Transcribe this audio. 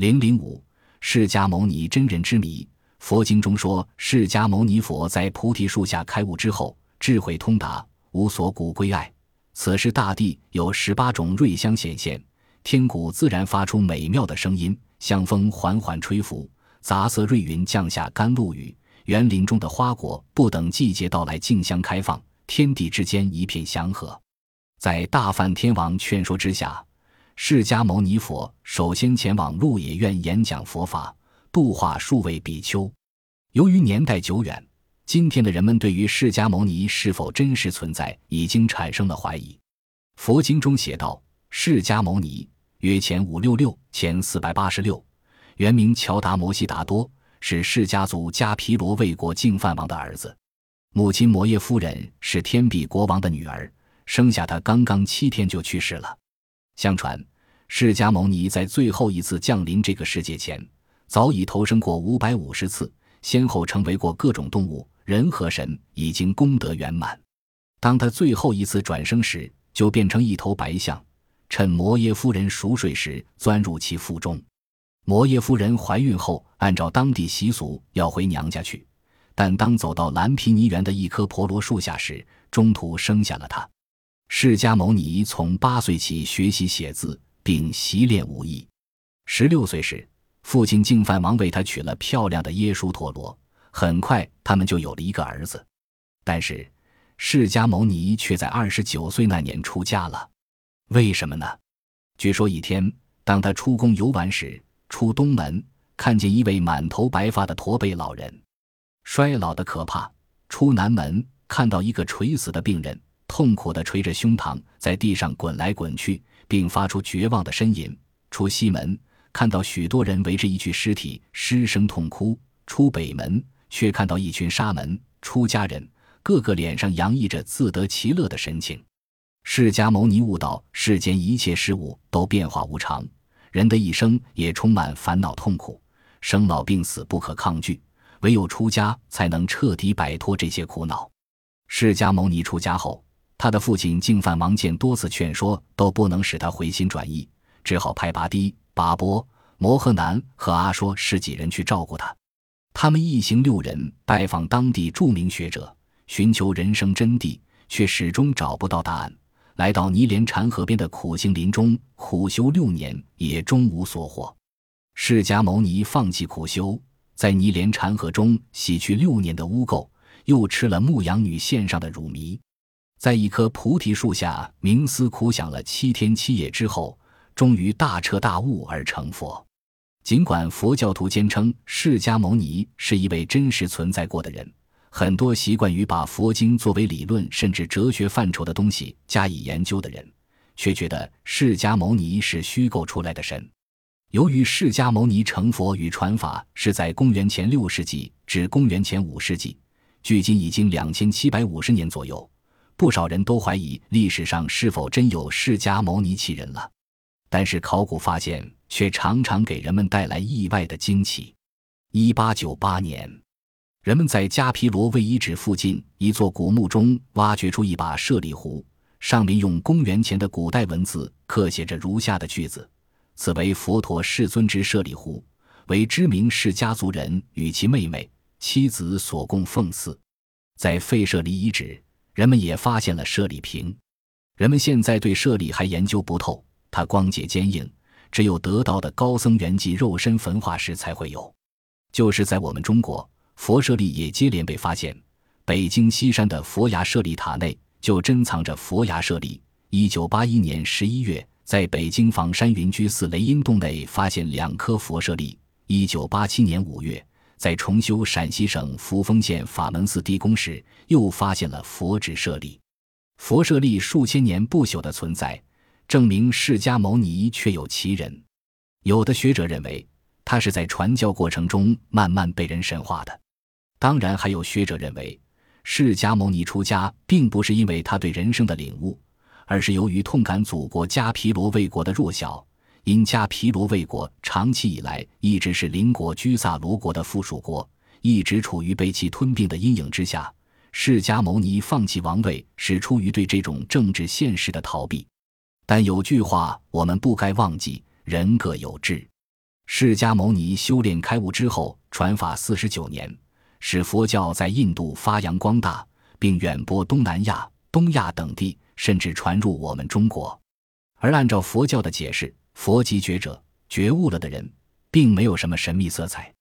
零零五，释迦牟尼真人之谜。佛经中说，释迦牟尼佛在菩提树下开悟之后，智慧通达，无所古归爱。此时大地有十八种瑞香显现，天鼓自然发出美妙的声音，香风缓缓吹拂，杂色瑞云降下甘露雨，园林中的花果不等季节到来竞相开放，天地之间一片祥和。在大梵天王劝说之下。释迦牟尼佛首先前往鹿野苑演讲佛法，度化数位比丘。由于年代久远，今天的人们对于释迦牟尼是否真实存在已经产生了怀疑。佛经中写道：“释迦牟尼约前五六六前四百八十六，原名乔达摩悉达多，是释迦族迦毗罗卫国净饭王的儿子。母亲摩耶夫人是天臂国王的女儿，生下他刚刚七天就去世了。相传。”释迦牟尼在最后一次降临这个世界前，早已投生过五百五十次，先后成为过各种动物、人和神，已经功德圆满。当他最后一次转生时，就变成一头白象，趁摩耶夫人熟睡时钻入其腹中。摩耶夫人怀孕后，按照当地习俗要回娘家去，但当走到蓝毗尼园的一棵婆罗树下时，中途生下了他。释迦牟尼从八岁起学习写字。并习练武艺。十六岁时，父亲净饭王为他娶了漂亮的耶输陀罗，很快他们就有了一个儿子。但是，释迦牟尼却在二十九岁那年出家了。为什么呢？据说一天，当他出宫游玩时，出东门看见一位满头白发的驼背老人，衰老的可怕；出南门看到一个垂死的病人，痛苦地捶着胸膛，在地上滚来滚去。并发出绝望的呻吟。出西门，看到许多人围着一具尸体失声痛哭；出北门，却看到一群沙门出家人，个个脸上洋溢着自得其乐的神情。释迦牟尼悟道：世间一切事物都变化无常，人的一生也充满烦恼痛苦，生老病死不可抗拒，唯有出家才能彻底摆脱这些苦恼。释迦牟尼出家后。他的父亲净饭王见多次劝说都不能使他回心转意，只好派拔低、拔波、摩诃南和阿说十几人去照顾他。他们一行六人拜访当地著名学者，寻求人生真谛，却始终找不到答案。来到尼连禅河边的苦行林中苦修六年，也终无所获。释迦牟尼放弃苦修，在尼连禅河中洗去六年的污垢，又吃了牧羊女献上的乳糜。在一棵菩提树下冥思苦想了七天七夜之后，终于大彻大悟而成佛。尽管佛教徒坚称释迦牟尼是一位真实存在过的人，很多习惯于把佛经作为理论甚至哲学范畴的东西加以研究的人，却觉得释迦牟尼是虚构出来的神。由于释迦牟尼成佛与传法是在公元前六世纪至公元前五世纪，距今已经两千七百五十年左右。不少人都怀疑历史上是否真有释迦牟尼其人了，但是考古发现却常常给人们带来意外的惊奇。一八九八年，人们在迦毗罗卫遗址附近一座古墓中挖掘出一把舍利壶，上面用公元前的古代文字刻写着如下的句子：“此为佛陀世尊之舍利壶，为知名释迦族人与其妹妹、妻子所供奉祀。”在废舍利遗址。人们也发现了舍利瓶，人们现在对舍利还研究不透，它光洁坚硬，只有得道的高僧圆寂肉身焚化时才会有。就是在我们中国，佛舍利也接连被发现。北京西山的佛牙舍利塔内就珍藏着佛牙舍利。一九八一年十一月，在北京房山云居寺雷音洞内发现两颗佛舍利。一九八七年五月。在重修陕西省扶风县法门寺地宫时，又发现了佛指舍利。佛舍利数千年不朽的存在，证明释迦牟尼确有其人。有的学者认为，他是在传教过程中慢慢被人神化的。当然，还有学者认为，释迦牟尼出家并不是因为他对人生的领悟，而是由于痛感祖国迦毗罗卫国的弱小。邻家毗罗卫国长期以来一直是邻国居萨罗国的附属国，一直处于被其吞并的阴影之下。释迦牟尼放弃王位是出于对这种政治现实的逃避，但有句话我们不该忘记：人各有志。释迦牟尼修炼开悟之后，传法四十九年，使佛教在印度发扬光大，并远播东南亚、东亚等地，甚至传入我们中国。而按照佛教的解释，佛级觉者觉悟了的人并没有什么神秘色彩。